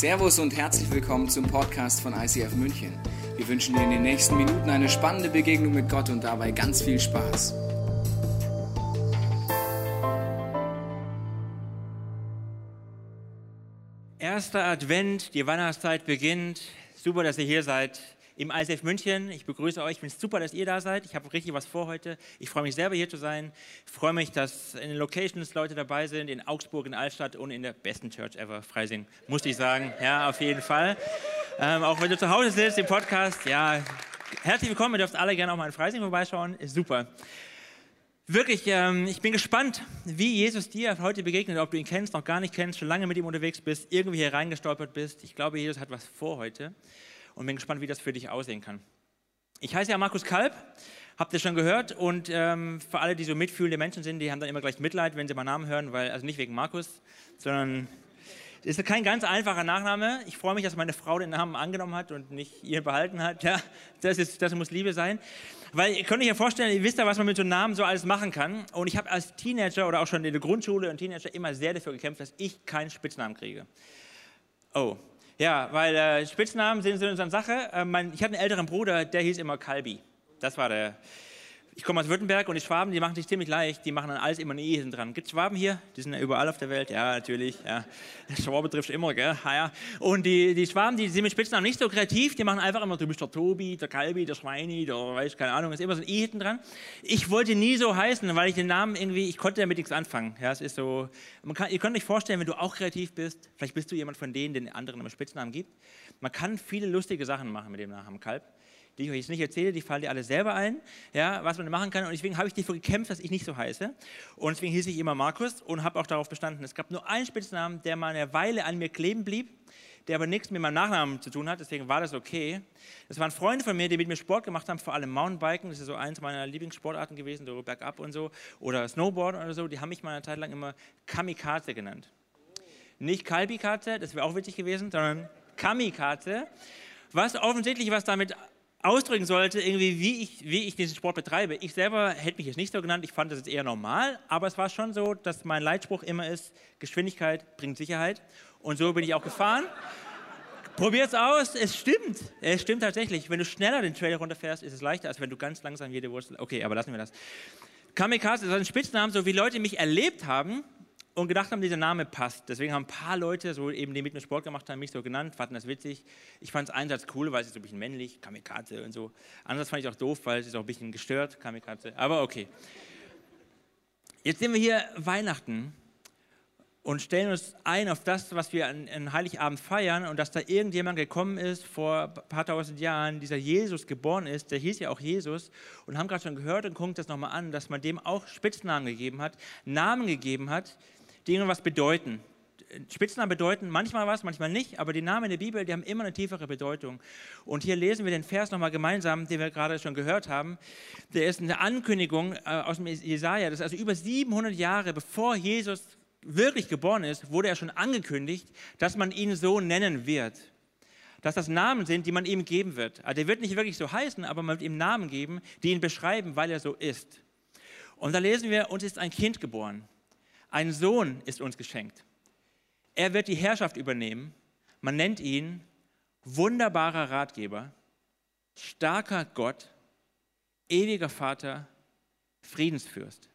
Servus und herzlich willkommen zum Podcast von ICF München. Wir wünschen dir in den nächsten Minuten eine spannende Begegnung mit Gott und dabei ganz viel Spaß. Erster Advent, die Weihnachtszeit beginnt. Super, dass ihr hier seid im ISF München. Ich begrüße euch. Ich finde es super, dass ihr da seid. Ich habe richtig was vor heute. Ich freue mich selber hier zu sein. Ich freue mich, dass in den Locations Leute dabei sind, in Augsburg, in Altstadt und in der besten Church ever, Freising, muss ich sagen. Ja, auf jeden Fall. Ähm, auch wenn du zu Hause sitzt, im Podcast, ja, herzlich willkommen. Ihr dürft alle gerne auch mal in Freising vorbeischauen. Ist super. Wirklich, ähm, ich bin gespannt, wie Jesus dir heute begegnet, ob du ihn kennst, noch gar nicht kennst, schon lange mit ihm unterwegs bist, irgendwie hier reingestolpert bist. Ich glaube, Jesus hat was vor heute und bin gespannt, wie das für dich aussehen kann. Ich heiße ja Markus Kalb, habt ihr schon gehört und ähm, für alle, die so mitfühlende Menschen sind, die haben dann immer gleich Mitleid, wenn sie meinen Namen hören, weil, also nicht wegen Markus, sondern es ist kein ganz einfacher Nachname. Ich freue mich, dass meine Frau den Namen angenommen hat und nicht ihr behalten hat. Ja, das, ist, das muss Liebe sein. Weil ihr könnt euch ja vorstellen, ihr wisst ja, was man mit so einem Namen so alles machen kann. Und ich habe als Teenager oder auch schon in der Grundschule und Teenager immer sehr dafür gekämpft, dass ich keinen Spitznamen kriege. Oh, ja, weil äh, Spitznamen sind so eine Sache. Äh, mein, ich hatte einen älteren Bruder, der hieß immer Kalbi. Das war der. Ich komme aus Württemberg und die Schwaben, die machen sich ziemlich leicht. Die machen dann alles immer ein E dran. Gibt es Schwaben hier? Die sind ja überall auf der Welt. Ja, natürlich. Ja. Schwabe trifft immer, gell? Ja, ja. Und die, die Schwaben, die sind mit Spitznamen nicht so kreativ. Die machen einfach immer, du bist der Tobi, der Kalbi, der Schweini, der weiß keine Ahnung. Ist immer so ein E hinten dran. Ich wollte nie so heißen, weil ich den Namen irgendwie, ich konnte damit nichts anfangen. Ja, es ist so, man kann, ihr könnt euch vorstellen, wenn du auch kreativ bist, vielleicht bist du jemand von denen, den anderen immer Spitznamen gibt. Man kann viele lustige Sachen machen mit dem Namen Kalb die ich euch jetzt nicht erzähle, die fallen dir alle selber ein, ja, was man machen kann. Und deswegen habe ich dafür gekämpft, dass ich nicht so heiße. Und deswegen hieß ich immer Markus und habe auch darauf bestanden. Es gab nur einen Spitznamen, der mal eine Weile an mir kleben blieb, der aber nichts mit meinem Nachnamen zu tun hat. Deswegen war das okay. Das waren Freunde von mir, die mit mir Sport gemacht haben, vor allem Mountainbiken. Das ist so eins meiner Lieblingssportarten gewesen, so bergab und so. Oder Snowboard oder so. Die haben mich mal eine Zeit lang immer Kamikaze genannt. Nicht Kalbikaze, das wäre auch witzig gewesen, sondern Kamikaze. Was offensichtlich was damit ausdrücken sollte, irgendwie, wie ich, wie ich diesen Sport betreibe. Ich selber hätte mich jetzt nicht so genannt, ich fand das jetzt eher normal, aber es war schon so, dass mein Leitspruch immer ist, Geschwindigkeit bringt Sicherheit. Und so bin ich auch gefahren. Probier es aus, es stimmt. Es stimmt tatsächlich. Wenn du schneller den Trail runterfährst, ist es leichter, als wenn du ganz langsam jede Wurzel. Okay, aber lassen wir das. Kamikaze ist ein Spitznamen, so wie Leute mich erlebt haben, und gedacht haben, dieser Name passt. Deswegen haben ein paar Leute, so eben die mit mir Sport gemacht haben, mich so genannt, fanden das witzig. Ich fand es einerseits cool, weil es ist so ein bisschen männlich, Kamikaze und so. Andererseits fand ich auch doof, weil es ist auch ein bisschen gestört, Kamikaze. Aber okay. Jetzt sehen wir hier Weihnachten und stellen uns ein auf das, was wir an, an Heiligabend feiern und dass da irgendjemand gekommen ist vor ein paar tausend Jahren, dieser Jesus geboren ist, der hieß ja auch Jesus und haben gerade schon gehört und gucken das nochmal an, dass man dem auch Spitznamen gegeben hat, Namen gegeben hat, die irgendwas bedeuten. Spitznamen bedeuten manchmal was, manchmal nicht, aber die Namen in der Bibel, die haben immer eine tiefere Bedeutung. Und hier lesen wir den Vers nochmal gemeinsam, den wir gerade schon gehört haben. Der ist eine Ankündigung äh, aus dem Jesaja. Das ist also über 700 Jahre bevor Jesus wirklich geboren ist, wurde er schon angekündigt, dass man ihn so nennen wird. Dass das Namen sind, die man ihm geben wird. Also der wird nicht wirklich so heißen, aber man wird ihm Namen geben, die ihn beschreiben, weil er so ist. Und da lesen wir, uns ist ein Kind geboren. Ein Sohn ist uns geschenkt. Er wird die Herrschaft übernehmen. Man nennt ihn wunderbarer Ratgeber, starker Gott, ewiger Vater, Friedensfürst.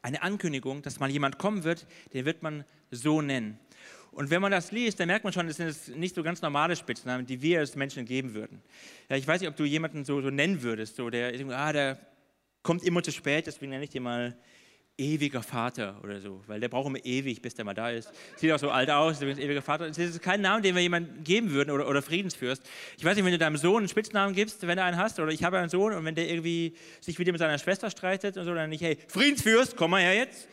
Eine Ankündigung, dass mal jemand kommen wird, den wird man so nennen. Und wenn man das liest, dann merkt man schon, das sind nicht so ganz normale Spitznamen, die wir als Menschen geben würden. Ja, ich weiß nicht, ob du jemanden so, so nennen würdest, so der, ah, der kommt immer zu spät, deswegen nenne ich dir mal ewiger Vater oder so, weil der braucht immer ewig, bis der mal da ist. Sieht auch so alt aus, übrigens ewiger Vater. Das ist kein Name, den wir jemandem geben würden oder, oder Friedensfürst. Ich weiß nicht, wenn du deinem Sohn einen Spitznamen gibst, wenn du einen hast, oder ich habe einen Sohn und wenn der irgendwie sich wieder mit seiner Schwester streitet und so, dann nicht, hey, Friedensfürst, komm mal her jetzt.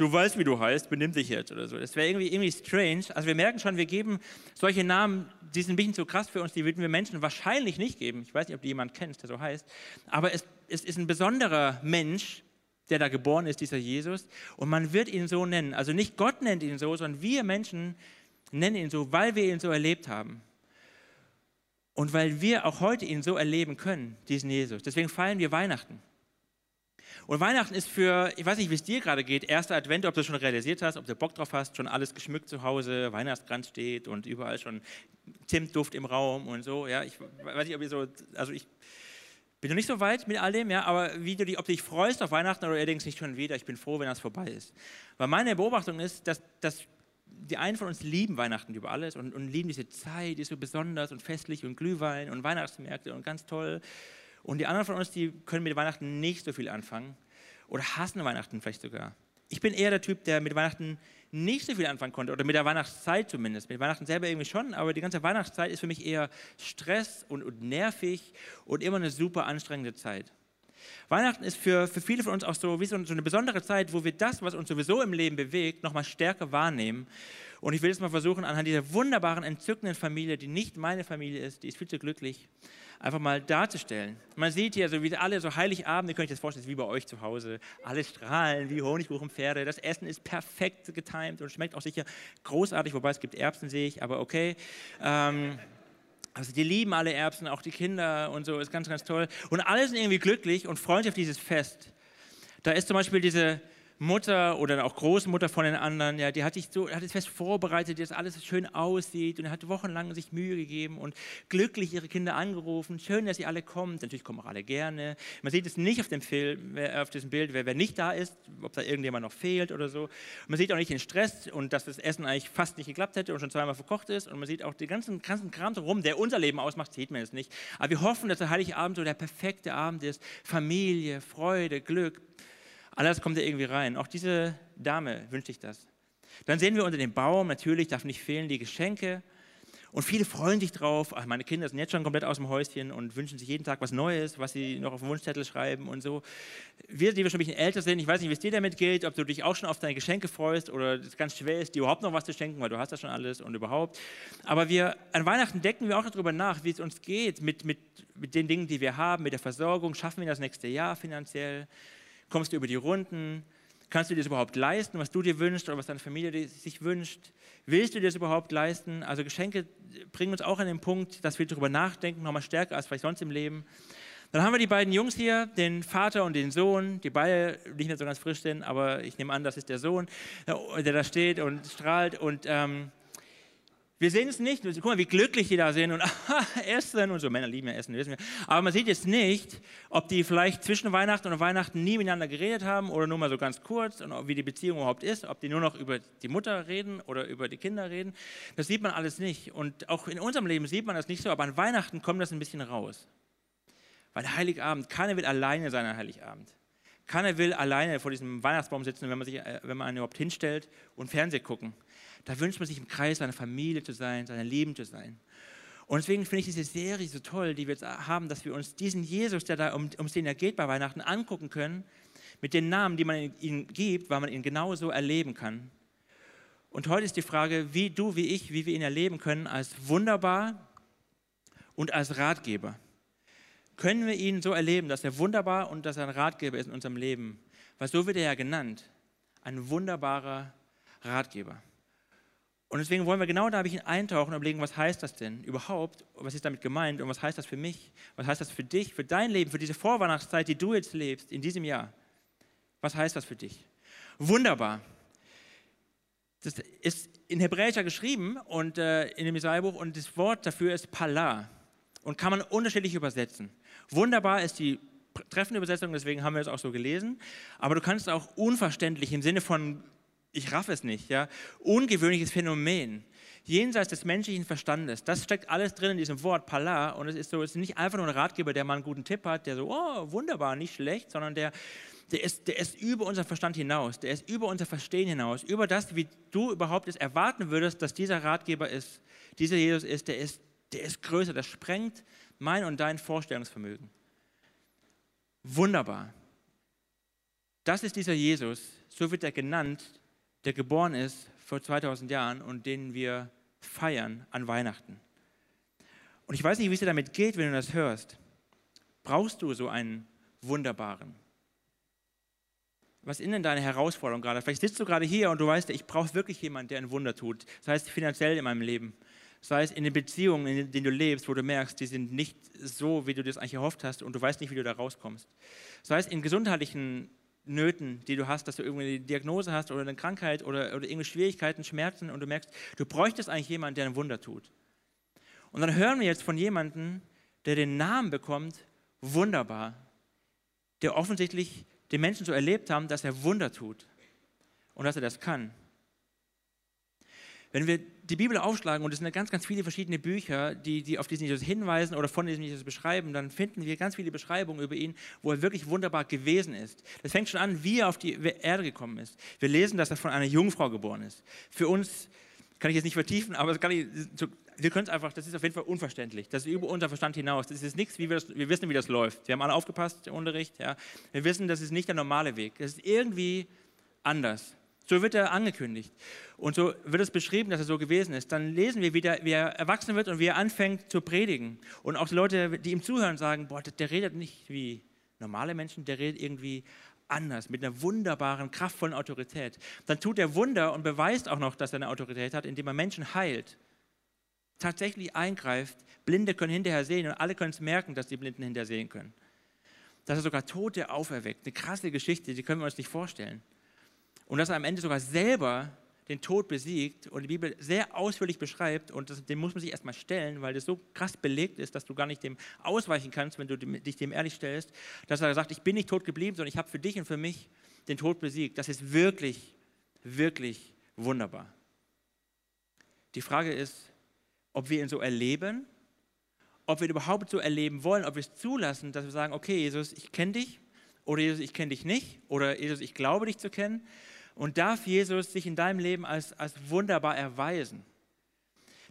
Du weißt, wie du heißt, benimm dich jetzt oder so. Das wäre irgendwie, irgendwie strange. Also wir merken schon, wir geben solche Namen, die sind ein bisschen zu krass für uns, die würden wir Menschen wahrscheinlich nicht geben. Ich weiß nicht, ob du jemanden kennst, der so heißt. Aber es, es ist ein besonderer Mensch, der da geboren ist, dieser Jesus. Und man wird ihn so nennen. Also nicht Gott nennt ihn so, sondern wir Menschen nennen ihn so, weil wir ihn so erlebt haben. Und weil wir auch heute ihn so erleben können, diesen Jesus. Deswegen feiern wir Weihnachten. Und Weihnachten ist für, ich weiß nicht, wie es dir gerade geht, erster Advent, ob du schon realisiert hast, ob du Bock drauf hast, schon alles geschmückt zu Hause, Weihnachtskranz steht und überall schon Zimtduft im Raum und so. Ja, ich weiß nicht, ob ihr so, also ich bin noch nicht so weit mit all dem, ja, aber wie du dich, ob du dich freust auf Weihnachten oder denkst nicht schon wieder, ich bin froh, wenn das vorbei ist. Weil meine Beobachtung ist, dass, dass die einen von uns lieben Weihnachten über alles und, und lieben diese Zeit, die ist so besonders und festlich und Glühwein und Weihnachtsmärkte und ganz toll. Und die anderen von uns, die können mit Weihnachten nicht so viel anfangen oder hassen Weihnachten vielleicht sogar. Ich bin eher der Typ, der mit Weihnachten nicht so viel anfangen konnte oder mit der Weihnachtszeit zumindest. Mit Weihnachten selber irgendwie schon, aber die ganze Weihnachtszeit ist für mich eher Stress und, und nervig und immer eine super anstrengende Zeit. Weihnachten ist für, für viele von uns auch so wie so, eine besondere Zeit, wo wir das, was uns sowieso im Leben bewegt, nochmal stärker wahrnehmen. Und ich will jetzt mal versuchen, anhand dieser wunderbaren, entzückenden Familie, die nicht meine Familie ist, die ist viel zu glücklich, einfach mal darzustellen. Man sieht hier, so wie alle so Heiligabend, ihr könnt euch das vorstellen, wie bei euch zu Hause. Alle strahlen wie Honigkuchenpferde. Das Essen ist perfekt getimt und schmeckt auch sicher großartig, wobei es gibt Erbsen, sehe ich, aber okay. Ähm, also die lieben alle Erbsen, auch die Kinder und so, ist ganz, ganz toll. Und alle sind irgendwie glücklich und freuen sich auf dieses Fest. Da ist zum Beispiel diese Mutter oder auch Großmutter von den anderen, ja, die hat sich so, hat es fest vorbereitet, dass alles schön aussieht und hat wochenlang sich Mühe gegeben und glücklich ihre Kinder angerufen. Schön, dass sie alle kommen. Natürlich kommen auch alle gerne. Man sieht es nicht auf dem Film, auf diesem Bild, wer, wer nicht da ist, ob da irgendjemand noch fehlt oder so. Man sieht auch nicht den Stress und dass das Essen eigentlich fast nicht geklappt hätte und schon zweimal verkocht ist. Und man sieht auch den ganzen, ganzen Kram drumherum, der unser Leben ausmacht, sieht man es nicht. Aber wir hoffen, dass der Heilige Abend so der perfekte Abend ist. Familie, Freude, Glück, alles kommt da irgendwie rein. Auch diese Dame wünscht sich das. Dann sehen wir unter dem Baum, natürlich darf nicht fehlen die Geschenke. Und viele freuen sich drauf. Ach, meine Kinder sind jetzt schon komplett aus dem Häuschen und wünschen sich jeden Tag was Neues, was sie noch auf den Wunschzettel schreiben und so. Wir, die wir schon ein bisschen älter sind, ich weiß nicht, wie es dir damit geht, ob du dich auch schon auf deine Geschenke freust oder es ganz schwer ist, dir überhaupt noch was zu schenken, weil du hast ja schon alles und überhaupt. Aber wir, an Weihnachten denken wir auch darüber nach, wie es uns geht mit, mit, mit den Dingen, die wir haben, mit der Versorgung. Schaffen wir das nächste Jahr finanziell? Kommst du über die Runden? Kannst du dir das überhaupt leisten, was du dir wünschst oder was deine Familie sich wünscht? Willst du dir das überhaupt leisten? Also Geschenke bringen uns auch an den Punkt, dass wir darüber nachdenken, nochmal stärker als vielleicht sonst im Leben. Dann haben wir die beiden Jungs hier, den Vater und den Sohn, die beide nicht mehr so ganz frisch sind, aber ich nehme an, das ist der Sohn, der da steht und strahlt. Und ähm, wir sehen es nicht. Guck mal, wie glücklich die da sind und essen und so. Männer lieben ja Essen, wissen wir. Aber man sieht jetzt nicht, ob die vielleicht zwischen Weihnachten und Weihnachten nie miteinander geredet haben oder nur mal so ganz kurz und wie die Beziehung überhaupt ist, ob die nur noch über die Mutter reden oder über die Kinder reden. Das sieht man alles nicht. Und auch in unserem Leben sieht man das nicht so, aber an Weihnachten kommt das ein bisschen raus. Weil Heiligabend, keiner will alleine sein an Heiligabend. Keiner will alleine vor diesem Weihnachtsbaum sitzen, wenn man, sich, äh, wenn man einen überhaupt hinstellt und Fernsehen gucken. Da wünscht man sich im Kreis seiner Familie zu sein, seiner Lieben zu sein. Und deswegen finde ich diese Serie so toll, die wir jetzt haben, dass wir uns diesen Jesus, der da um, um den er geht bei Weihnachten, angucken können, mit den Namen, die man ihm gibt, weil man ihn genauso erleben kann. Und heute ist die Frage, wie du, wie ich, wie wir ihn erleben können als wunderbar und als Ratgeber. Können wir ihn so erleben, dass er wunderbar und dass er ein Ratgeber ist in unserem Leben? Weil so wird er ja genannt, ein wunderbarer Ratgeber. Und deswegen wollen wir genau da ein eintauchen und überlegen, was heißt das denn überhaupt? Was ist damit gemeint und was heißt das für mich? Was heißt das für dich, für dein Leben, für diese Vorweihnachtszeit, die du jetzt lebst, in diesem Jahr? Was heißt das für dich? Wunderbar. Das ist in Hebräischer geschrieben und äh, in dem Jesaja-Buch und das Wort dafür ist Pala und kann man unterschiedlich übersetzen. Wunderbar ist die treffende Übersetzung, deswegen haben wir es auch so gelesen, aber du kannst auch unverständlich im Sinne von ich raff es nicht, ja, ungewöhnliches Phänomen, jenseits des menschlichen Verstandes. Das steckt alles drin in diesem Wort Pala und es ist so, es ist nicht einfach nur ein Ratgeber, der mal einen guten Tipp hat, der so, oh, wunderbar, nicht schlecht, sondern der, der ist, der ist über unser Verstand hinaus, der ist über unser Verstehen hinaus, über das, wie du überhaupt es erwarten würdest, dass dieser Ratgeber ist, dieser Jesus ist, der ist, der ist größer, der sprengt mein und dein Vorstellungsvermögen. Wunderbar. Das ist dieser Jesus, so wird er genannt, der geboren ist vor 2000 Jahren und den wir feiern an Weihnachten. Und ich weiß nicht, wie es dir damit geht, wenn du das hörst. Brauchst du so einen wunderbaren? Was ist denn deine Herausforderung gerade? Vielleicht sitzt du gerade hier und du weißt, ich brauche wirklich jemanden, der ein Wunder tut. Das heißt finanziell in meinem Leben. sei es in den Beziehungen, in denen du lebst, wo du merkst, die sind nicht so, wie du das eigentlich erhofft hast und du weißt nicht, wie du da rauskommst. Sei es in gesundheitlichen Nöten, die du hast, dass du irgendwie eine Diagnose hast oder eine Krankheit oder, oder irgendwelche Schwierigkeiten, Schmerzen und du merkst, du bräuchtest eigentlich jemanden, der ein Wunder tut. Und dann hören wir jetzt von jemandem, der den Namen bekommt, wunderbar, der offensichtlich die Menschen so erlebt haben, dass er Wunder tut und dass er das kann. Wenn wir die Bibel aufschlagen, und es sind ganz, ganz viele verschiedene Bücher, die, die auf diesen Jesus hinweisen oder von diesem Jesus beschreiben, dann finden wir ganz viele Beschreibungen über ihn, wo er wirklich wunderbar gewesen ist. Das fängt schon an, wie er auf die Erde gekommen ist. Wir lesen, dass er von einer Jungfrau geboren ist. Für uns kann ich jetzt nicht vertiefen, aber ich, wir können es einfach, das ist auf jeden Fall unverständlich. Das ist über unser Verstand hinaus. Das ist nichts, wie wir, das, wir wissen, wie das läuft. Wir haben alle aufgepasst im Unterricht. Ja. Wir wissen, das ist nicht der normale Weg. Das ist irgendwie anders. So wird er angekündigt. Und so wird es beschrieben, dass er so gewesen ist. Dann lesen wir, wie, der, wie er erwachsen wird und wie er anfängt zu predigen. Und auch die Leute, die ihm zuhören, sagen, boah, der redet nicht wie normale Menschen, der redet irgendwie anders, mit einer wunderbaren, kraftvollen Autorität. Dann tut er Wunder und beweist auch noch, dass er eine Autorität hat, indem er Menschen heilt, tatsächlich eingreift. Blinde können hinterher sehen und alle können es merken, dass die Blinden hinterher sehen können. Dass er sogar Tote auferweckt. Eine krasse Geschichte, die können wir uns nicht vorstellen. Und dass er am Ende sogar selber den Tod besiegt und die Bibel sehr ausführlich beschreibt und das, dem muss man sich erstmal stellen, weil das so krass belegt ist, dass du gar nicht dem ausweichen kannst, wenn du dich dem ehrlich stellst, dass er sagt, ich bin nicht tot geblieben, sondern ich habe für dich und für mich den Tod besiegt. Das ist wirklich, wirklich wunderbar. Die Frage ist, ob wir ihn so erleben, ob wir ihn überhaupt so erleben wollen, ob wir es zulassen, dass wir sagen, okay, Jesus, ich kenne dich oder Jesus, ich kenne dich nicht oder Jesus, ich glaube dich zu kennen und darf Jesus sich in deinem Leben als, als wunderbar erweisen.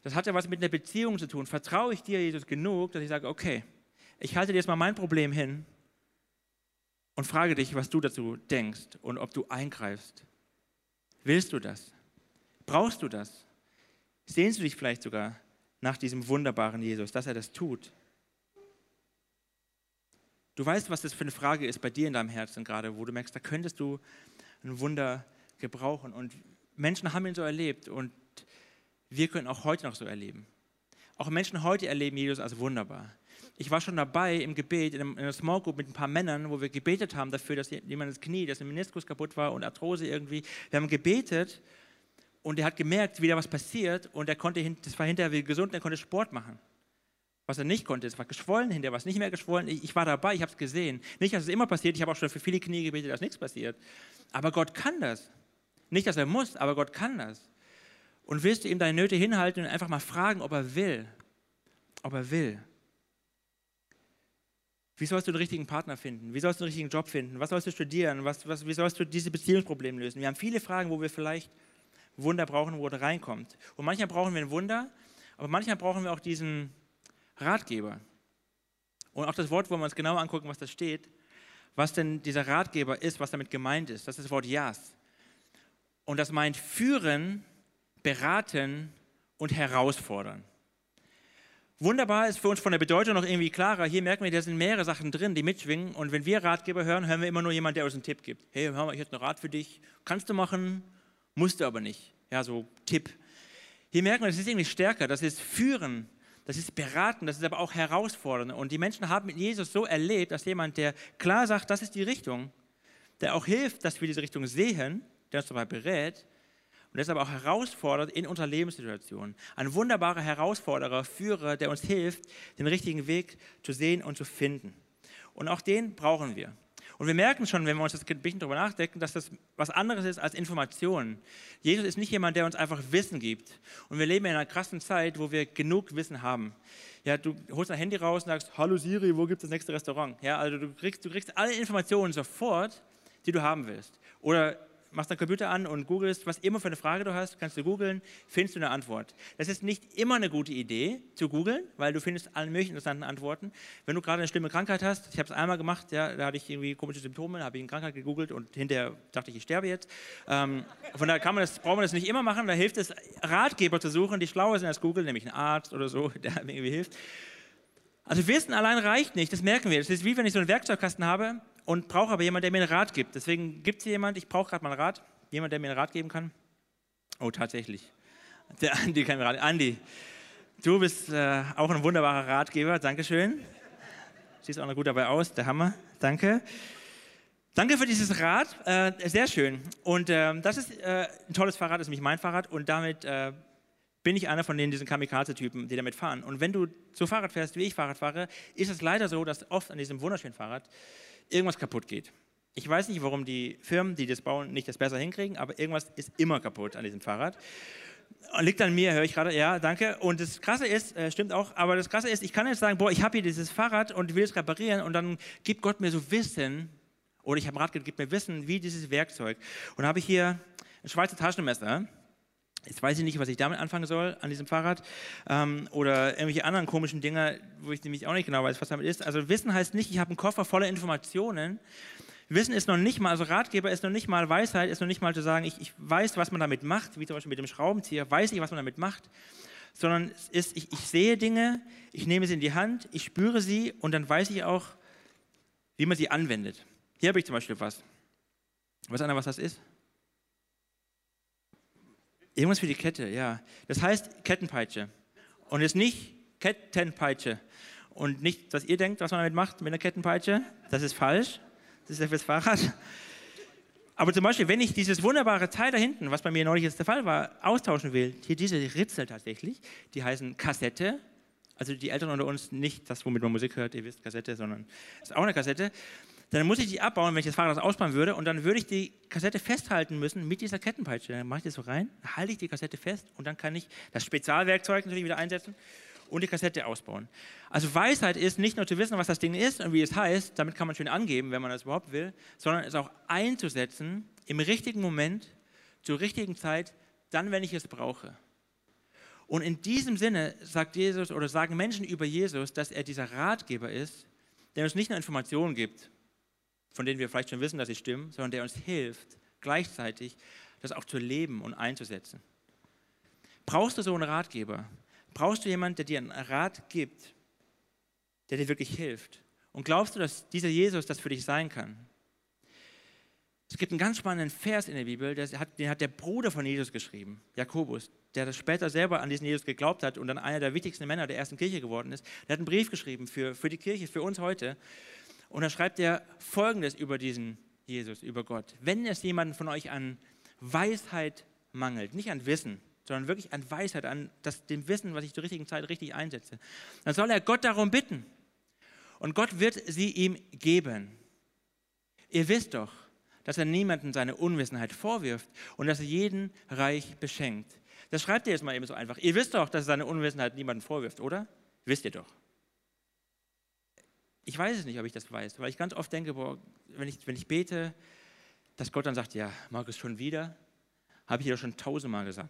Das hat ja was mit einer Beziehung zu tun. Vertraue ich dir, Jesus, genug, dass ich sage, okay, ich halte dir jetzt mal mein Problem hin und frage dich, was du dazu denkst und ob du eingreifst. Willst du das? Brauchst du das? Sehnst du dich vielleicht sogar nach diesem wunderbaren Jesus, dass er das tut? Du weißt, was das für eine Frage ist bei dir in deinem Herzen gerade, wo du merkst, da könntest du ein Wunder gebrauchen. Und Menschen haben ihn so erlebt und wir können auch heute noch so erleben. Auch Menschen heute erleben Jesus als wunderbar. Ich war schon dabei im Gebet, in einer Small Group mit ein paar Männern, wo wir gebetet haben dafür, dass jemand das Knie, dass ein Meniskus kaputt war und Arthrose irgendwie. Wir haben gebetet und er hat gemerkt, wie da was passiert und er konnte, das war hinterher wieder gesund und er konnte Sport machen. Was er nicht konnte, es war geschwollen, hinterher war es nicht mehr geschwollen. Ich war dabei, ich habe es gesehen. Nicht, dass es immer passiert, ich habe auch schon für viele Knie gebetet, dass nichts passiert. Aber Gott kann das. Nicht, dass er muss, aber Gott kann das. Und willst du ihm deine Nöte hinhalten und einfach mal fragen, ob er will? Ob er will. Wie sollst du den richtigen Partner finden? Wie sollst du den richtigen Job finden? Was sollst du studieren? Was, was, wie sollst du diese Beziehungsprobleme lösen? Wir haben viele Fragen, wo wir vielleicht Wunder brauchen, wo er reinkommt. Und manchmal brauchen wir ein Wunder, aber manchmal brauchen wir auch diesen Ratgeber. Und auch das Wort, wo wir uns genau angucken, was da steht, was denn dieser Ratgeber ist, was damit gemeint ist. Das ist das Wort Jas. Und das meint führen, beraten und herausfordern. Wunderbar ist für uns von der Bedeutung noch irgendwie klarer. Hier merken wir, da sind mehrere Sachen drin, die mitschwingen. Und wenn wir Ratgeber hören, hören wir immer nur jemanden, der uns einen Tipp gibt. Hey, hör mal, ich habe einen Rat für dich. Kannst du machen, musst du aber nicht. Ja, so Tipp. Hier merken wir, das ist irgendwie stärker. Das ist führen, das ist beraten, das ist aber auch herausfordern. Und die Menschen haben mit Jesus so erlebt, dass jemand, der klar sagt, das ist die Richtung, der auch hilft, dass wir diese Richtung sehen, der uns dabei berät und deshalb auch herausfordert in unserer Lebenssituation. Ein wunderbarer Herausforderer, Führer, der uns hilft, den richtigen Weg zu sehen und zu finden. Und auch den brauchen wir. Und wir merken schon, wenn wir uns das ein bisschen darüber nachdenken, dass das was anderes ist als Informationen. Jesus ist nicht jemand, der uns einfach Wissen gibt. Und wir leben in einer krassen Zeit, wo wir genug Wissen haben. Ja, du holst dein Handy raus und sagst, hallo Siri, wo gibt es das nächste Restaurant? Ja, also du kriegst, du kriegst alle Informationen sofort, die du haben willst. Oder machst deinen Computer an und googelst, was immer für eine Frage du hast, kannst du googeln, findest du eine Antwort. Das ist nicht immer eine gute Idee zu googeln, weil du findest alle möglichen interessanten Antworten. Wenn du gerade eine schlimme Krankheit hast, ich habe es einmal gemacht, ja, da hatte ich irgendwie komische Symptome, habe ich eine Krankheit gegoogelt und hinterher dachte ich, ich sterbe jetzt. Ähm, von daher kann man das, braucht man das nicht immer machen, da hilft es, Ratgeber zu suchen, die schlauer sind als Google, nämlich einen Arzt oder so, der mir irgendwie hilft. Also Wissen allein reicht nicht, das merken wir. Das ist wie wenn ich so einen Werkzeugkasten habe und brauche aber jemanden, der mir einen Rat gibt. Deswegen gibt es hier jemanden, ich brauche gerade mal einen Rat, jemand, der mir einen Rat geben kann. Oh, tatsächlich. Der Andi kann mir Rat. Andi, Du bist äh, auch ein wunderbarer Ratgeber. Dankeschön. Siehst auch noch gut dabei aus. Der Hammer. Danke. Danke für dieses Rad. Äh, sehr schön. Und äh, das ist äh, ein tolles Fahrrad, das ist nämlich mein Fahrrad. Und damit äh, bin ich einer von denen, diesen Kamikaze-Typen, die damit fahren. Und wenn du so Fahrrad fährst, wie ich Fahrrad fahre, ist es leider so, dass oft an diesem wunderschönen Fahrrad irgendwas kaputt geht. Ich weiß nicht, warum die Firmen, die das bauen, nicht das besser hinkriegen, aber irgendwas ist immer kaputt an diesem Fahrrad. Liegt an mir, höre ich gerade. Ja, danke. Und das Krasse ist, äh, stimmt auch, aber das Krasse ist, ich kann jetzt sagen, boah, ich habe hier dieses Fahrrad und will es reparieren und dann gibt Gott mir so Wissen, oder ich habe Rat gegeben, gibt mir Wissen, wie dieses Werkzeug. Und habe ich hier ein Schweizer Taschenmesser. Jetzt weiß ich nicht, was ich damit anfangen soll an diesem Fahrrad ähm, oder irgendwelche anderen komischen Dinge, wo ich nämlich auch nicht genau weiß, was damit ist. Also Wissen heißt nicht, ich habe einen Koffer voller Informationen. Wissen ist noch nicht mal, also Ratgeber ist noch nicht mal, Weisheit ist noch nicht mal zu sagen, ich, ich weiß, was man damit macht, wie zum Beispiel mit dem Schraubenzieher, weiß ich, was man damit macht, sondern es ist, ich, ich sehe Dinge, ich nehme sie in die Hand, ich spüre sie und dann weiß ich auch, wie man sie anwendet. Hier habe ich zum Beispiel was. Weiß einer, was das ist? Irgendwas für die Kette, ja. Das heißt Kettenpeitsche. Und ist nicht Kettenpeitsche. Und nicht, was ihr denkt, was man damit macht mit einer Kettenpeitsche. Das ist falsch. Das ist ja fürs Fahrrad. Aber zum Beispiel, wenn ich dieses wunderbare Teil da hinten, was bei mir neulich jetzt der Fall war, austauschen will, hier diese Ritzel tatsächlich, die heißen Kassette. Also die Eltern unter uns nicht das, womit man Musik hört, ihr wisst, Kassette, sondern das ist auch eine Kassette dann muss ich die abbauen, wenn ich das Fahrrad ausbauen würde, und dann würde ich die Kassette festhalten müssen mit dieser Kettenpeitsche. Dann mache ich das so rein, halte ich die Kassette fest und dann kann ich das Spezialwerkzeug natürlich wieder einsetzen und die Kassette ausbauen. Also Weisheit ist nicht nur zu wissen, was das Ding ist und wie es heißt, damit kann man schön angeben, wenn man das überhaupt will, sondern es auch einzusetzen im richtigen Moment, zur richtigen Zeit, dann, wenn ich es brauche. Und in diesem Sinne sagt Jesus oder sagen Menschen über Jesus, dass er dieser Ratgeber ist, der uns nicht nur Informationen gibt, von denen wir vielleicht schon wissen, dass sie stimmen, sondern der uns hilft, gleichzeitig das auch zu leben und einzusetzen. Brauchst du so einen Ratgeber? Brauchst du jemanden, der dir einen Rat gibt, der dir wirklich hilft? Und glaubst du, dass dieser Jesus das für dich sein kann? Es gibt einen ganz spannenden Vers in der Bibel, den hat der Bruder von Jesus geschrieben, Jakobus, der das später selber an diesen Jesus geglaubt hat und dann einer der wichtigsten Männer der ersten Kirche geworden ist. Der hat einen Brief geschrieben für, für die Kirche, für uns heute. Und da schreibt er Folgendes über diesen Jesus, über Gott. Wenn es jemanden von euch an Weisheit mangelt, nicht an Wissen, sondern wirklich an Weisheit, an das, dem Wissen, was ich zur richtigen Zeit richtig einsetze, dann soll er Gott darum bitten. Und Gott wird sie ihm geben. Ihr wisst doch, dass er niemanden seine Unwissenheit vorwirft und dass er jeden reich beschenkt. Das schreibt er jetzt mal eben so einfach. Ihr wisst doch, dass er seine Unwissenheit niemanden vorwirft, oder? Wisst ihr doch. Ich weiß es nicht, ob ich das weiß, weil ich ganz oft denke, boah, wenn, ich, wenn ich bete, dass Gott dann sagt, ja, Markus, schon wieder? Habe ich dir doch schon tausendmal gesagt.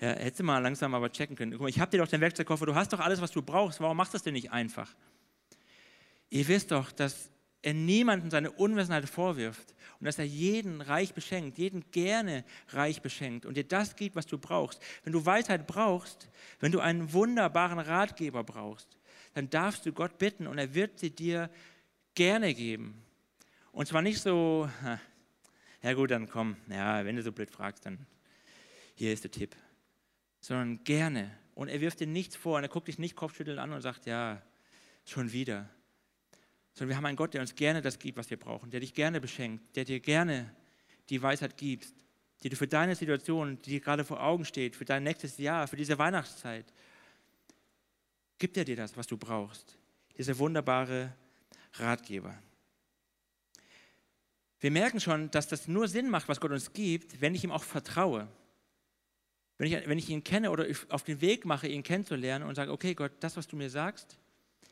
Ja, du mal langsam aber checken können. Guck mal, ich habe dir doch den Werkzeugkoffer, du hast doch alles, was du brauchst. Warum machst du das denn nicht einfach? Ihr wisst doch, dass er niemanden seine Unwissenheit vorwirft und dass er jeden reich beschenkt, jeden gerne reich beschenkt und dir das gibt, was du brauchst. Wenn du Weisheit brauchst, wenn du einen wunderbaren Ratgeber brauchst, dann darfst du Gott bitten und er wird sie dir gerne geben. Und zwar nicht so, ja gut, dann komm, ja, wenn du so blöd fragst, dann hier ist der Tipp. Sondern gerne. Und er wirft dir nichts vor und er guckt dich nicht kopfschüttelnd an und sagt, ja, schon wieder. Sondern wir haben einen Gott, der uns gerne das gibt, was wir brauchen, der dich gerne beschenkt, der dir gerne die Weisheit gibt, die du für deine Situation, die dir gerade vor Augen steht, für dein nächstes Jahr, für diese Weihnachtszeit, gibt er dir das, was du brauchst. Dieser wunderbare Ratgeber. Wir merken schon, dass das nur Sinn macht, was Gott uns gibt, wenn ich ihm auch vertraue. Wenn ich, wenn ich ihn kenne oder auf den Weg mache, ihn kennenzulernen und sage, okay Gott, das, was du mir sagst,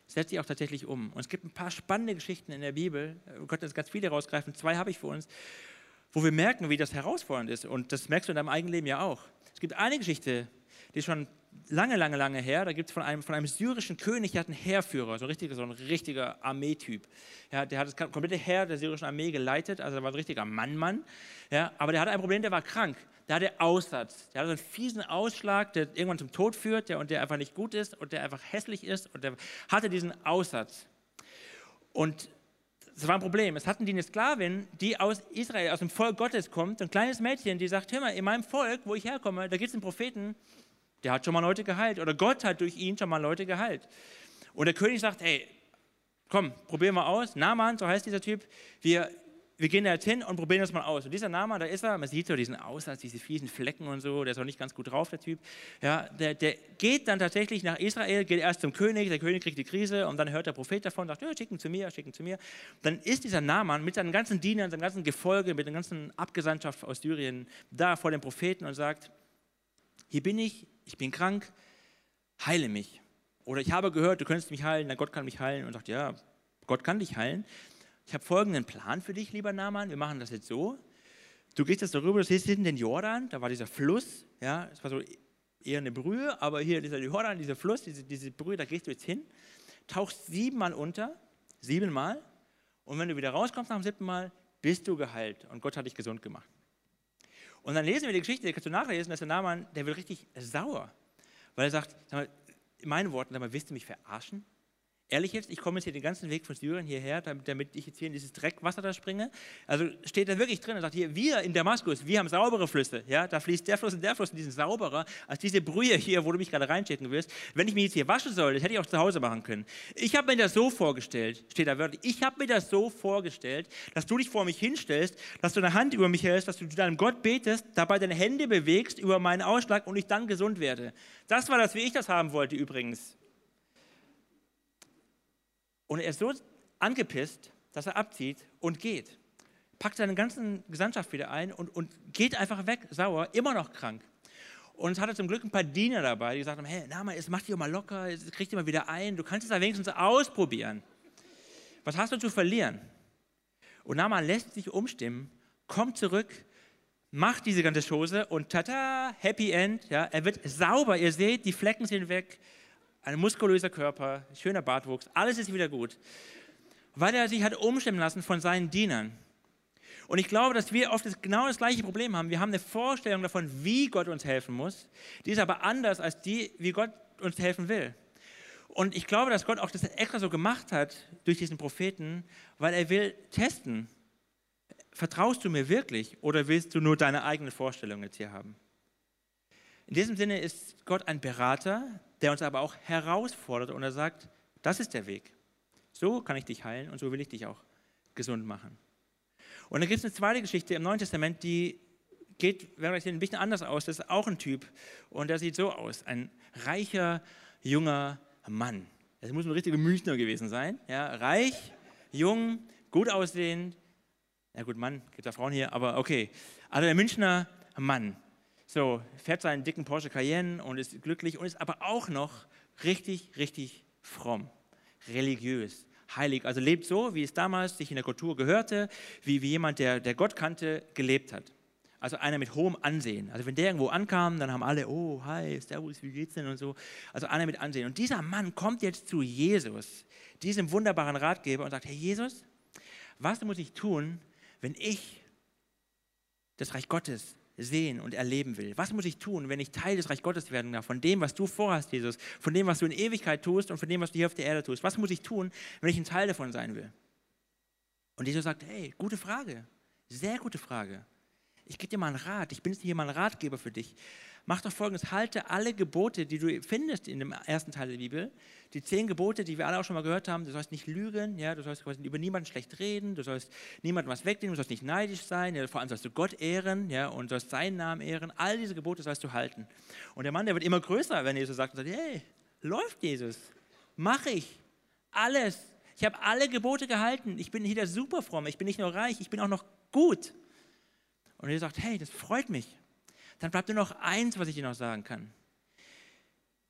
setze ich auch tatsächlich um. Und es gibt ein paar spannende Geschichten in der Bibel, wir könnten jetzt ganz viele rausgreifen, zwei habe ich für uns, wo wir merken, wie das herausfordernd ist. Und das merkst du in deinem eigenen Leben ja auch. Es gibt eine Geschichte, die schon lange, lange, lange her, da gibt es von einem, von einem syrischen König, der hat einen Heerführer, so, richtig, so ein richtiger Armeetyp. Ja, der hat das komplette Heer der syrischen Armee geleitet, also er war ein richtiger Mann-Mann. Ja, aber der hatte ein Problem, der war krank. Der hatte Aussatz. Der hatte einen fiesen Ausschlag, der irgendwann zum Tod führt der, und der einfach nicht gut ist und der einfach hässlich ist und der hatte diesen Aussatz. Und das war ein Problem. Es hatten die eine Sklavin, die aus Israel, aus dem Volk Gottes kommt, ein kleines Mädchen, die sagt, hör mal, in meinem Volk, wo ich herkomme, da gibt es einen Propheten, Der hat schon mal Leute geheilt oder Gott hat durch ihn schon mal Leute geheilt. Und der König sagt, hey, komm, probieren wir aus. Naaman, so heißt dieser Typ, wir wir gehen da jetzt hin und probieren das mal aus. Und dieser Name, da ist er, man sieht so diesen Aussatz, diese fiesen Flecken und so, der ist auch nicht ganz gut drauf, der Typ. Ja, der, der geht dann tatsächlich nach Israel, geht erst zum König, der König kriegt die Krise und dann hört der Prophet davon, sagt, ja, schicken zu mir, schicken zu mir. Dann ist dieser Naaman mit seinen ganzen Dienern, seinem ganzen Gefolge, mit der ganzen Abgesandtschaft aus Syrien da vor dem Propheten und sagt, hier bin ich, ich bin krank, heile mich. Oder ich habe gehört, du könntest mich heilen, na Gott kann mich heilen. Und sagt, ja, Gott kann dich heilen ich habe folgenden Plan für dich, lieber Naaman. Wir machen das jetzt so. Du gehst jetzt darüber, du siehst hinten den Jordan, da war dieser Fluss, ja, es war so eher eine Brühe, aber hier dieser Jordan, dieser Fluss, diese, diese Brühe, da gehst du jetzt hin, tauchst siebenmal unter, siebenmal, und wenn du wieder rauskommst nach dem siebten Mal, bist du geheilt und Gott hat dich gesund gemacht. Und dann lesen wir die Geschichte, die kannst du nachlesen, dass der Naaman, der wird richtig sauer, weil er sagt, sag mal, in meinen Worten, sag mal, willst du mich verarschen? Ehrlich jetzt, ich komme jetzt hier den ganzen Weg von Syrien hierher, damit, damit, ich jetzt hier in dieses Dreckwasser da springe. Also steht da wirklich drin und sagt hier, wir in Damaskus, wir haben saubere Flüsse. Ja, da fließt der Fluss und der Fluss und die sind sauberer als diese Brühe hier, wo du mich gerade reinschicken wirst. Wenn ich mich jetzt hier waschen soll, das hätte ich auch zu Hause machen können. Ich habe mir das so vorgestellt, steht da wörtlich, ich habe mir das so vorgestellt, dass du dich vor mich hinstellst, dass du eine Hand über mich hältst, dass du zu deinem Gott betest, dabei deine Hände bewegst über meinen Ausschlag und ich dann gesund werde. Das war das, wie ich das haben wollte übrigens. Und er ist so angepisst, dass er abzieht und geht. Packt seine ganzen Gesandtschaft wieder ein und, und geht einfach weg, sauer, immer noch krank. Und es hatte zum Glück ein paar Diener dabei, die gesagt haben, hey, na mal, jetzt mach dich doch mal locker, jetzt krieg dich mal wieder ein, du kannst es da wenigstens ausprobieren. Was hast du zu verlieren? Und Naaman lässt sich umstimmen, kommt zurück, macht diese ganze Chose und tata, Happy End, ja, er wird sauber, ihr seht, die Flecken sind weg, ein muskulöser Körper, schöner Bartwuchs, alles ist wieder gut. Weil er sich hat umstimmen lassen von seinen Dienern. Und ich glaube, dass wir oft genau das gleiche Problem haben. Wir haben eine Vorstellung davon, wie Gott uns helfen muss. Die ist aber anders als die, wie Gott uns helfen will. Und ich glaube, dass Gott auch das extra so gemacht hat durch diesen Propheten, weil er will testen. Vertraust du mir wirklich oder willst du nur deine eigene Vorstellung jetzt hier haben? In diesem Sinne ist Gott ein Berater, der uns aber auch herausfordert und er sagt, das ist der Weg. So kann ich dich heilen und so will ich dich auch gesund machen. Und dann gibt es eine zweite Geschichte im Neuen Testament, die geht ein bisschen anders aus. Das ist auch ein Typ und der sieht so aus. Ein reicher, junger Mann. Das muss ein richtiger Münchner gewesen sein. Ja, reich, jung, gut aussehend. Ja gut, Mann, gibt da Frauen hier, aber okay. Also der Münchner Mann. So, fährt seinen dicken Porsche Cayenne und ist glücklich und ist aber auch noch richtig, richtig fromm, religiös, heilig. Also lebt so, wie es damals sich in der Kultur gehörte, wie, wie jemand, der, der Gott kannte, gelebt hat. Also einer mit hohem Ansehen. Also wenn der irgendwo ankam, dann haben alle, oh, hi, servus, wie geht's denn und so. Also einer mit Ansehen. Und dieser Mann kommt jetzt zu Jesus, diesem wunderbaren Ratgeber und sagt, Herr Jesus, was muss ich tun, wenn ich das Reich Gottes sehen und erleben will. Was muss ich tun, wenn ich Teil des Reich Gottes werden darf, von dem, was du vorhast, Jesus, von dem, was du in Ewigkeit tust und von dem, was du hier auf der Erde tust? Was muss ich tun, wenn ich ein Teil davon sein will? Und Jesus sagt, hey, gute Frage, sehr gute Frage. Ich gebe dir mal einen Rat, ich bin hier mal ein Ratgeber für dich. Mach doch folgendes, halte alle Gebote, die du findest in dem ersten Teil der Bibel, die zehn Gebote, die wir alle auch schon mal gehört haben, du sollst nicht lügen, ja, du sollst über niemanden schlecht reden, du sollst niemandem was wegnehmen, du sollst nicht neidisch sein, ja, vor allem sollst du Gott ehren ja, und sollst seinen Namen ehren, all diese Gebote sollst du halten. Und der Mann, der wird immer größer, wenn Jesus sagt, hey, läuft Jesus, mache ich alles. Ich habe alle Gebote gehalten, ich bin hier der Superfromme, ich bin nicht nur reich, ich bin auch noch gut. Und er sagt, hey, das freut mich dann bleibt nur noch eins, was ich dir noch sagen kann.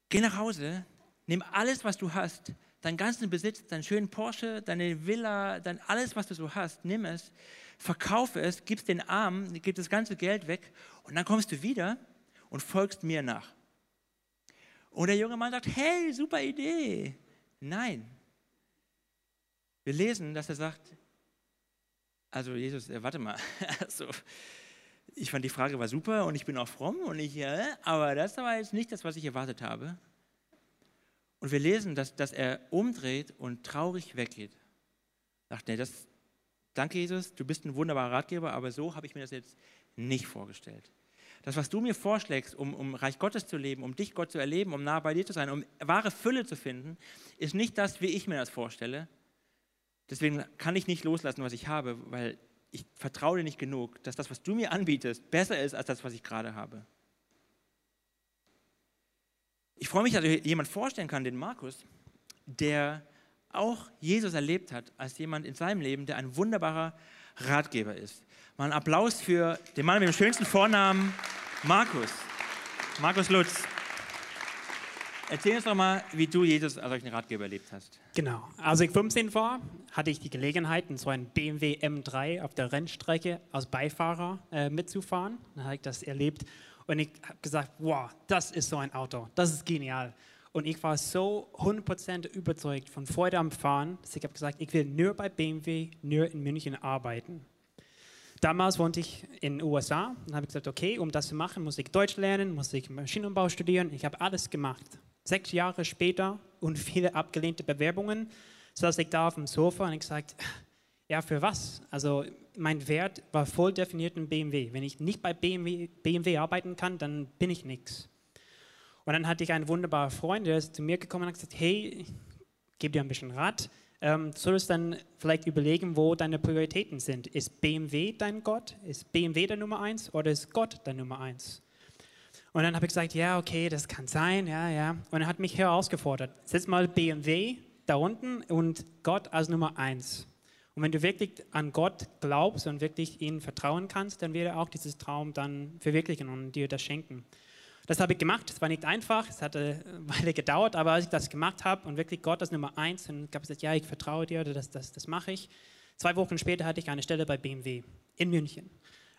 Geh nach Hause, nimm alles, was du hast, deinen ganzen Besitz, deinen schönen Porsche, deine Villa, dein alles, was du so hast, nimm es, verkaufe es, gib es den Armen, gib das ganze Geld weg und dann kommst du wieder und folgst mir nach. Und der junge Mann sagt, hey, super Idee. Nein. Wir lesen, dass er sagt, also Jesus, äh, warte mal, also, ich fand die Frage war super und ich bin auch fromm und ich, ja, aber das war jetzt nicht das, was ich erwartet habe. Und wir lesen, dass, dass er umdreht und traurig weggeht. Sagt, nee, das, danke Jesus, du bist ein wunderbarer Ratgeber, aber so habe ich mir das jetzt nicht vorgestellt. Das, was du mir vorschlägst, um, um Reich Gottes zu leben, um dich Gott zu erleben, um nah bei dir zu sein, um wahre Fülle zu finden, ist nicht das, wie ich mir das vorstelle. Deswegen kann ich nicht loslassen, was ich habe, weil ich vertraue dir nicht genug, dass das, was du mir anbietest, besser ist als das, was ich gerade habe. Ich freue mich, dass ich jemand vorstellen kann, den Markus, der auch Jesus erlebt hat als jemand in seinem Leben, der ein wunderbarer Ratgeber ist. Mal einen Applaus für den Mann mit dem schönsten Vornamen, Markus. Markus Lutz. Erzähl uns doch mal, wie du Jesus als solchen Ratgeber erlebt hast. Genau. Als ich 15 war, hatte ich die Gelegenheit, in so einem BMW M3 auf der Rennstrecke als Beifahrer äh, mitzufahren. Dann habe ich das erlebt und ich habe gesagt, wow, das ist so ein Auto, das ist genial. Und ich war so 100% überzeugt von Freude am Fahren, dass ich habe gesagt, ich will nur bei BMW, nur in München arbeiten. Damals wohnte ich in den USA und habe gesagt, okay, um das zu machen, muss ich Deutsch lernen, muss ich Maschinenbau studieren. Ich habe alles gemacht. Sechs Jahre später und viele abgelehnte Bewerbungen saß ich da auf dem Sofa und ich sagte, ja, für was? Also mein Wert war voll definiert in BMW. Wenn ich nicht bei BMW, BMW arbeiten kann, dann bin ich nichts. Und dann hatte ich einen wunderbaren Freund, der ist zu mir gekommen und hat gesagt, hey, gebe dir ein bisschen Rat. Ähm, solltest dann vielleicht überlegen, wo deine Prioritäten sind. Ist BMW dein Gott? Ist BMW der Nummer eins oder ist Gott der Nummer eins? Und dann habe ich gesagt, ja, okay, das kann sein, ja, ja. Und er hat mich herausgefordert, setz mal BMW da unten und Gott als Nummer eins. Und wenn du wirklich an Gott glaubst und wirklich ihm vertrauen kannst, dann wird er auch dieses Traum dann verwirklichen und dir das schenken. Das habe ich gemacht. Es war nicht einfach, es hat eine Weile gedauert, aber als ich das gemacht habe und wirklich Gott als Nummer eins, dann gab es gesagt, ja, ich vertraue dir, das, das, das mache ich. Zwei Wochen später hatte ich eine Stelle bei BMW in München.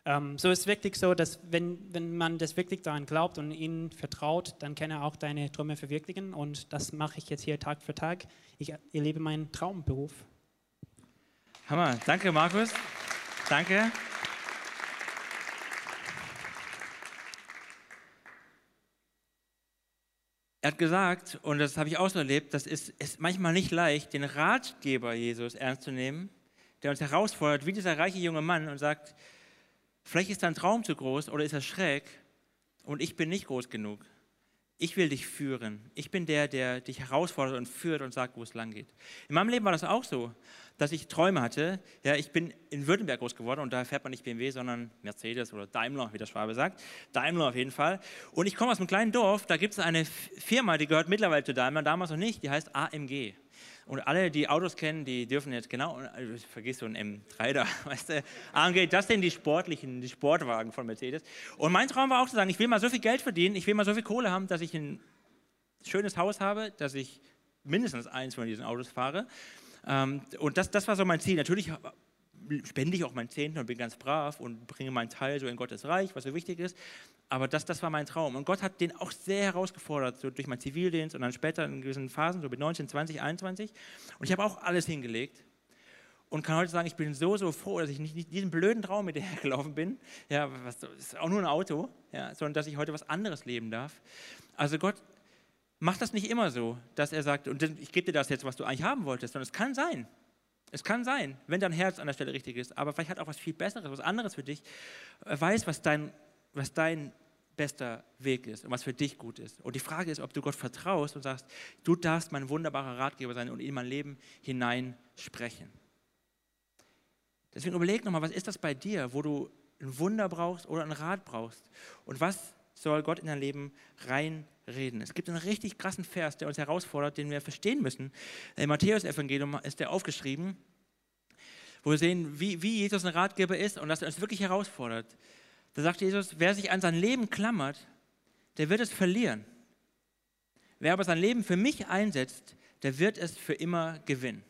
Ähm, so ist es wirklich so, dass wenn, wenn man das wirklich daran glaubt und ihnen vertraut, dann kann er auch deine Träume verwirklichen und das mache ich jetzt hier Tag für Tag. Ich erlebe meinen Traumberuf. Hammer, danke Markus. Danke. Er hat gesagt, und das habe ich auch so erlebt, das ist, ist manchmal nicht leicht, den Ratgeber Jesus ernst zu nehmen, der uns herausfordert, wie dieser reiche junge Mann und sagt, vielleicht ist dein Traum zu groß oder ist er schräg und ich bin nicht groß genug. Ich will dich führen. Ich bin der, der dich herausfordert und führt und sagt, wo es lang geht. In meinem Leben war das auch so dass ich Träume hatte. Ja, ich bin in Württemberg groß geworden und da fährt man nicht BMW, sondern Mercedes oder Daimler, wie der Schwabe sagt. Daimler auf jeden Fall. Und ich komme aus einem kleinen Dorf, da gibt es eine Firma, die gehört mittlerweile zu Daimler, damals noch nicht, die heißt AMG. Und alle, die Autos kennen, die dürfen jetzt genau, also vergiss so ein M3 da, weißt du, AMG, das sind die sportlichen, die Sportwagen von Mercedes. Und mein Traum war auch zu sagen, ich will mal so viel Geld verdienen, ich will mal so viel Kohle haben, dass ich ein schönes Haus habe, dass ich mindestens eins von diesen Autos fahre ähm, und das, das war so mein Ziel. Natürlich spende ich auch meinen Zehnten und bin ganz brav und bringe meinen Teil so in Gottes Reich, was so wichtig ist. Aber das, das war mein Traum. Und Gott hat den auch sehr herausgefordert, so durch meinen Zivildienst und dann später in gewissen Phasen, so mit 19, 20, 21. Und ich habe auch alles hingelegt und kann heute sagen, ich bin so, so froh, dass ich nicht, nicht diesen blöden Traum mit gelaufen bin. Ja, was, das ist auch nur ein Auto, ja, sondern dass ich heute was anderes leben darf. Also Gott macht das nicht immer so, dass er sagt, und ich gebe dir das jetzt, was du eigentlich haben wolltest, sondern es kann sein. Es kann sein, wenn dein Herz an der Stelle richtig ist, aber vielleicht hat auch was viel Besseres, was anderes für dich. Er weiß, was dein, was dein bester Weg ist und was für dich gut ist. Und die Frage ist, ob du Gott vertraust und sagst, du darfst mein wunderbarer Ratgeber sein und in mein Leben hinein sprechen. Deswegen überleg nochmal, was ist das bei dir, wo du ein Wunder brauchst oder einen Rat brauchst? Und was soll Gott in dein Leben reinreden. Es gibt einen richtig krassen Vers, der uns herausfordert, den wir verstehen müssen. Im Matthäus-Evangelium ist der aufgeschrieben, wo wir sehen, wie, wie Jesus ein Ratgeber ist und dass er uns wirklich herausfordert. Da sagt Jesus, wer sich an sein Leben klammert, der wird es verlieren. Wer aber sein Leben für mich einsetzt, der wird es für immer gewinnen.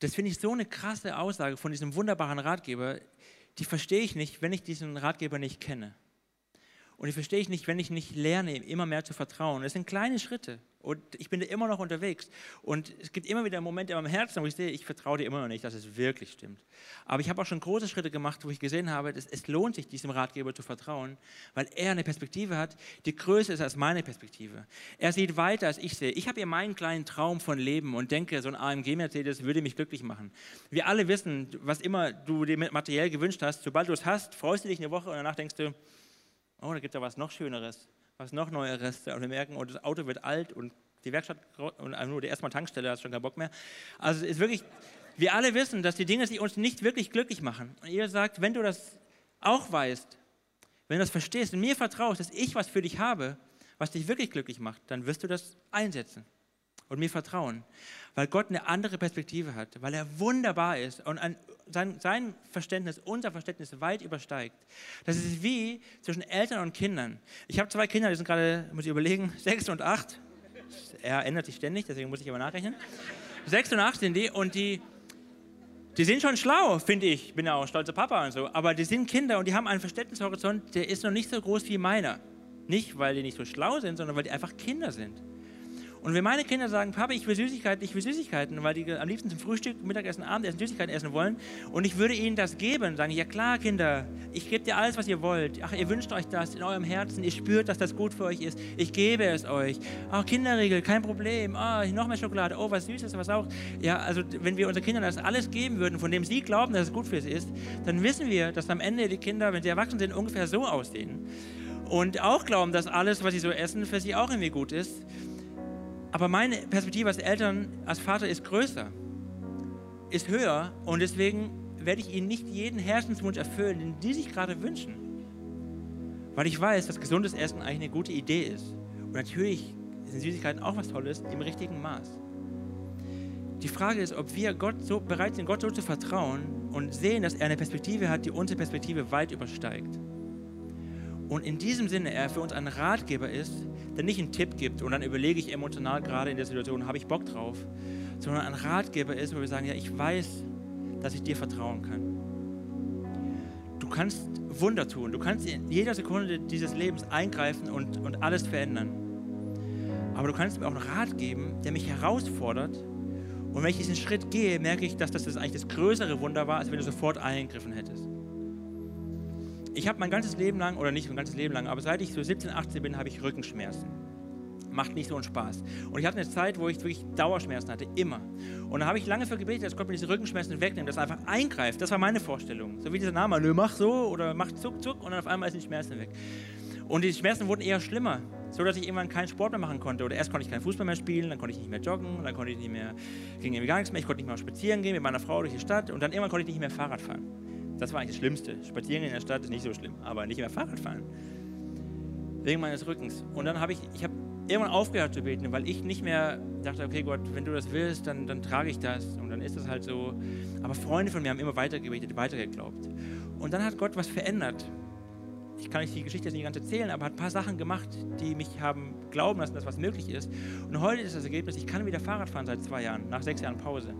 Das finde ich so eine krasse Aussage von diesem wunderbaren Ratgeber, die verstehe ich nicht, wenn ich diesen Ratgeber nicht kenne. Und die verstehe ich nicht, wenn ich nicht lerne, immer mehr zu vertrauen. Es sind kleine Schritte. Und ich bin da immer noch unterwegs. Und es gibt immer wieder Momente in meinem Herzen, wo ich sehe, ich vertraue dir immer noch nicht, dass es wirklich stimmt. Aber ich habe auch schon große Schritte gemacht, wo ich gesehen habe, dass es lohnt sich, diesem Ratgeber zu vertrauen, weil er eine Perspektive hat, die größer ist als meine Perspektive. Er sieht weiter, als ich sehe. Ich habe hier meinen kleinen Traum von Leben und denke, so ein AMG-Mercedes würde mich glücklich machen. Wir alle wissen, was immer du dir materiell gewünscht hast, sobald du es hast, freust du dich eine Woche und danach denkst du, oh, da gibt es ja was noch Schöneres was noch Neueres. Und wir merken, oh, das Auto wird alt und die Werkstatt und nur die erstmal Tankstelle hat schon keinen Bock mehr. Also es ist wirklich, wir alle wissen, dass die Dinge, die uns nicht wirklich glücklich machen. Und ihr sagt, wenn du das auch weißt, wenn du das verstehst und mir vertraust, dass ich was für dich habe, was dich wirklich glücklich macht, dann wirst du das einsetzen und mir vertrauen, weil Gott eine andere Perspektive hat, weil er wunderbar ist und ein, sein, sein Verständnis unser Verständnis weit übersteigt. Das ist wie zwischen Eltern und Kindern. Ich habe zwei Kinder, die sind gerade, muss ich überlegen, sechs und acht. Er ändert sich ständig, deswegen muss ich aber nachrechnen. Sechs und acht sind die und die, die sind schon schlau, finde ich. Ich bin ja auch stolzer Papa und so. Aber die sind Kinder und die haben einen Verständnishorizont, der ist noch nicht so groß wie meiner. Nicht, weil die nicht so schlau sind, sondern weil die einfach Kinder sind. Und wenn meine Kinder sagen, Papa, ich will Süßigkeiten, ich will Süßigkeiten, weil die am liebsten zum Frühstück, Mittagessen, Abendessen Süßigkeiten essen wollen und ich würde ihnen das geben, sagen, ja klar, Kinder, ich gebe dir alles, was ihr wollt. Ach, ihr wünscht euch das in eurem Herzen, ihr spürt, dass das gut für euch ist. Ich gebe es euch. Ach, Kinderriegel, kein Problem. Ah, noch mehr Schokolade. Oh, was Süßes, was auch. Ja, also wenn wir unseren Kindern das alles geben würden, von dem sie glauben, dass es gut für sie ist, dann wissen wir, dass am Ende die Kinder, wenn sie erwachsen sind, ungefähr so aussehen. Und auch glauben, dass alles, was sie so essen, für sie auch irgendwie gut ist. Aber meine Perspektive als Eltern, als Vater ist größer, ist höher und deswegen werde ich ihnen nicht jeden Herzenswunsch erfüllen, den die sich gerade wünschen. Weil ich weiß, dass gesundes Essen eigentlich eine gute Idee ist. Und natürlich sind Süßigkeiten auch was Tolles im richtigen Maß. Die Frage ist, ob wir Gott so bereit sind, Gott so zu vertrauen und sehen, dass er eine Perspektive hat, die unsere Perspektive weit übersteigt. Und in diesem Sinne er für uns ein Ratgeber ist, der nicht einen Tipp gibt und dann überlege ich emotional gerade in der Situation, habe ich Bock drauf, sondern ein Ratgeber ist, wo wir sagen, ja, ich weiß, dass ich dir vertrauen kann. Du kannst Wunder tun, du kannst in jeder Sekunde dieses Lebens eingreifen und, und alles verändern. Aber du kannst mir auch einen Rat geben, der mich herausfordert. Und wenn ich diesen Schritt gehe, merke ich, dass das, das eigentlich das größere Wunder war, als wenn du sofort eingegriffen hättest ich habe mein ganzes Leben lang, oder nicht mein ganzes Leben lang, aber seit ich so 17, 18 bin, habe ich Rückenschmerzen. Macht nicht so einen Spaß. Und ich hatte eine Zeit, wo ich wirklich Dauerschmerzen hatte, immer. Und da habe ich lange für gebetet, dass Gott mir diese Rückenschmerzen wegnimmt, dass er einfach eingreift. Das war meine Vorstellung. So wie dieser Name, nö, mach so oder mach zuck, zuck und dann auf einmal sind die Schmerzen weg. Und die Schmerzen wurden eher schlimmer, so dass ich irgendwann keinen Sport mehr machen konnte. Oder erst konnte ich keinen Fußball mehr spielen, dann konnte ich nicht mehr joggen, dann konnte ich nicht mehr, ging irgendwie gar nichts mehr, ich konnte nicht mehr spazieren gehen mit meiner Frau durch die Stadt und dann irgendwann konnte ich nicht mehr Fahrrad fahren. Das war eigentlich das Schlimmste. Spazieren in der Stadt ist nicht so schlimm, aber nicht mehr Fahrrad fahren. Wegen meines Rückens. Und dann habe ich, ich habe irgendwann aufgehört zu beten, weil ich nicht mehr dachte, okay Gott, wenn du das willst, dann, dann trage ich das und dann ist das halt so. Aber Freunde von mir haben immer weiter gebetet, weiter geglaubt. Und dann hat Gott was verändert. Ich kann nicht die Geschichte jetzt nicht ganz erzählen, aber hat ein paar Sachen gemacht, die mich haben glauben lassen, dass was möglich ist. Und heute ist das Ergebnis, ich kann wieder Fahrrad fahren seit zwei Jahren, nach sechs Jahren Pause.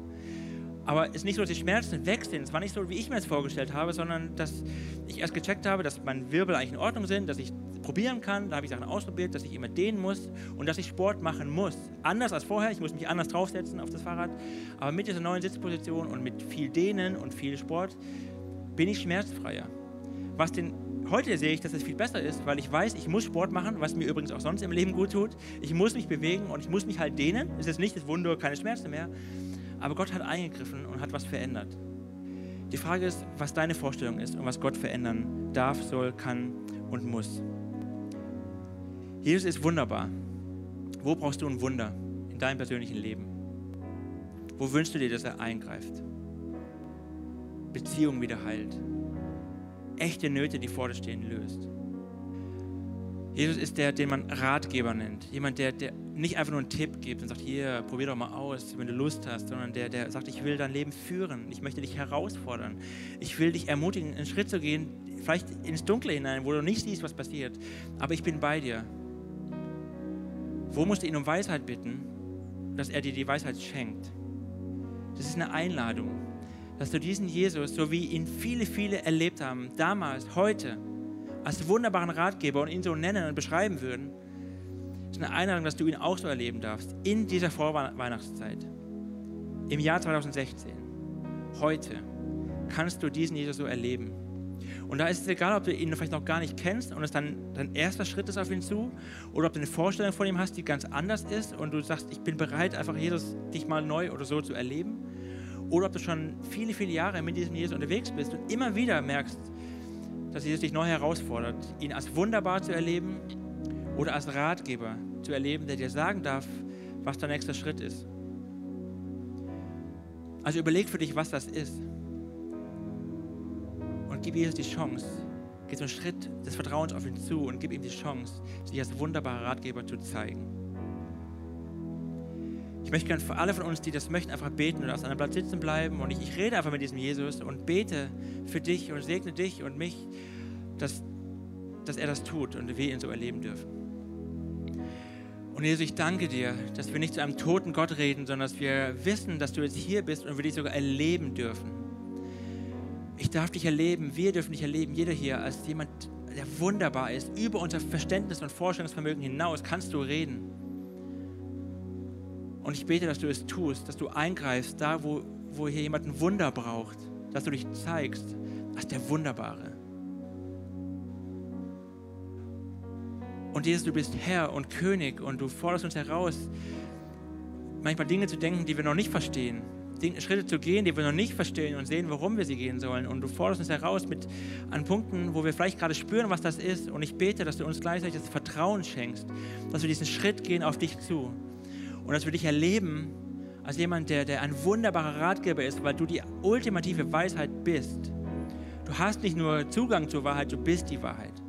Aber es ist nicht so, dass die Schmerzen weg sind. Es war nicht so, wie ich mir das vorgestellt habe, sondern dass ich erst gecheckt habe, dass meine Wirbel eigentlich in Ordnung sind, dass ich probieren kann. Da habe ich Sachen ausprobiert, dass ich immer dehnen muss und dass ich Sport machen muss. Anders als vorher. Ich muss mich anders draufsetzen auf das Fahrrad. Aber mit dieser neuen Sitzposition und mit viel Dehnen und viel Sport bin ich schmerzfreier. Was den heute sehe ich, dass es viel besser ist, weil ich weiß, ich muss Sport machen, was mir übrigens auch sonst im Leben gut tut. Ich muss mich bewegen und ich muss mich halt dehnen. Es ist nicht das Wunder, keine Schmerzen mehr. Aber Gott hat eingegriffen und hat was verändert. Die Frage ist, was deine Vorstellung ist und was Gott verändern darf, soll, kann und muss. Jesus ist wunderbar. Wo brauchst du ein Wunder in deinem persönlichen Leben? Wo wünschst du dir, dass er eingreift? Beziehungen wieder heilt. Echte Nöte, die vor dir stehen, löst. Jesus ist der, den man Ratgeber nennt. Jemand, der, der nicht einfach nur einen Tipp gibt und sagt, hier, probier doch mal aus, wenn du Lust hast, sondern der, der sagt, ich will dein Leben führen. Ich möchte dich herausfordern. Ich will dich ermutigen, einen Schritt zu gehen, vielleicht ins Dunkle hinein, wo du nicht siehst, was passiert. Aber ich bin bei dir. Wo musst du ihn um Weisheit bitten, dass er dir die Weisheit schenkt? Das ist eine Einladung, dass du diesen Jesus, so wie ihn viele, viele erlebt haben, damals, heute, als wunderbaren Ratgeber und ihn so nennen und beschreiben würden, Es ist eine Einladung, dass du ihn auch so erleben darfst in dieser Vorweihnachtszeit. Im Jahr 2016, heute, kannst du diesen Jesus so erleben. Und da ist es egal, ob du ihn vielleicht noch gar nicht kennst und es dann dein erster Schritt ist auf ihn zu, oder ob du eine Vorstellung von ihm hast, die ganz anders ist und du sagst, ich bin bereit, einfach Jesus dich mal neu oder so zu erleben. Oder ob du schon viele, viele Jahre mit diesem Jesus unterwegs bist und immer wieder merkst, dass Jesus dich neu herausfordert, ihn als wunderbar zu erleben oder als Ratgeber zu erleben, der dir sagen darf, was dein nächster Schritt ist. Also überleg für dich, was das ist gib Jesus die Chance. Geh so einen Schritt des Vertrauens auf ihn zu und gib ihm die Chance, sich als wunderbarer Ratgeber zu zeigen. Ich möchte gerne für alle von uns, die das möchten, einfach beten und auf seinem Platz sitzen bleiben. Und ich, ich rede einfach mit diesem Jesus und bete für dich und segne dich und mich, dass, dass er das tut und wir ihn so erleben dürfen. Und Jesus, ich danke dir, dass wir nicht zu einem toten Gott reden, sondern dass wir wissen, dass du jetzt hier bist und wir dich sogar erleben dürfen ich darf dich erleben, wir dürfen dich erleben, jeder hier, als jemand, der wunderbar ist. Über unser Verständnis und Vorstellungsvermögen hinaus kannst du reden. Und ich bete, dass du es tust, dass du eingreifst, da wo, wo hier jemand ein Wunder braucht, dass du dich zeigst als der Wunderbare. Und Jesus, du bist Herr und König und du forderst uns heraus, manchmal Dinge zu denken, die wir noch nicht verstehen Schritte zu gehen, die wir noch nicht verstehen und sehen, warum wir sie gehen sollen. Und du forderst uns heraus mit an Punkten, wo wir vielleicht gerade spüren, was das ist. Und ich bete, dass du uns gleichzeitig das Vertrauen schenkst, dass wir diesen Schritt gehen auf dich zu. Und dass wir dich erleben als jemand, der, der ein wunderbarer Ratgeber ist, weil du die ultimative Weisheit bist. Du hast nicht nur Zugang zur Wahrheit, du bist die Wahrheit.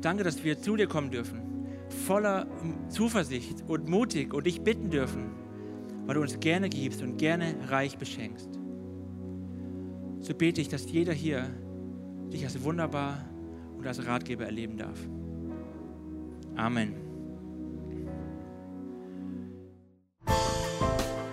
Danke, dass wir zu dir kommen dürfen, voller Zuversicht und mutig und dich bitten dürfen weil du uns gerne gibst und gerne reich beschenkst. So bete ich, dass jeder hier dich als wunderbar und als Ratgeber erleben darf. Amen.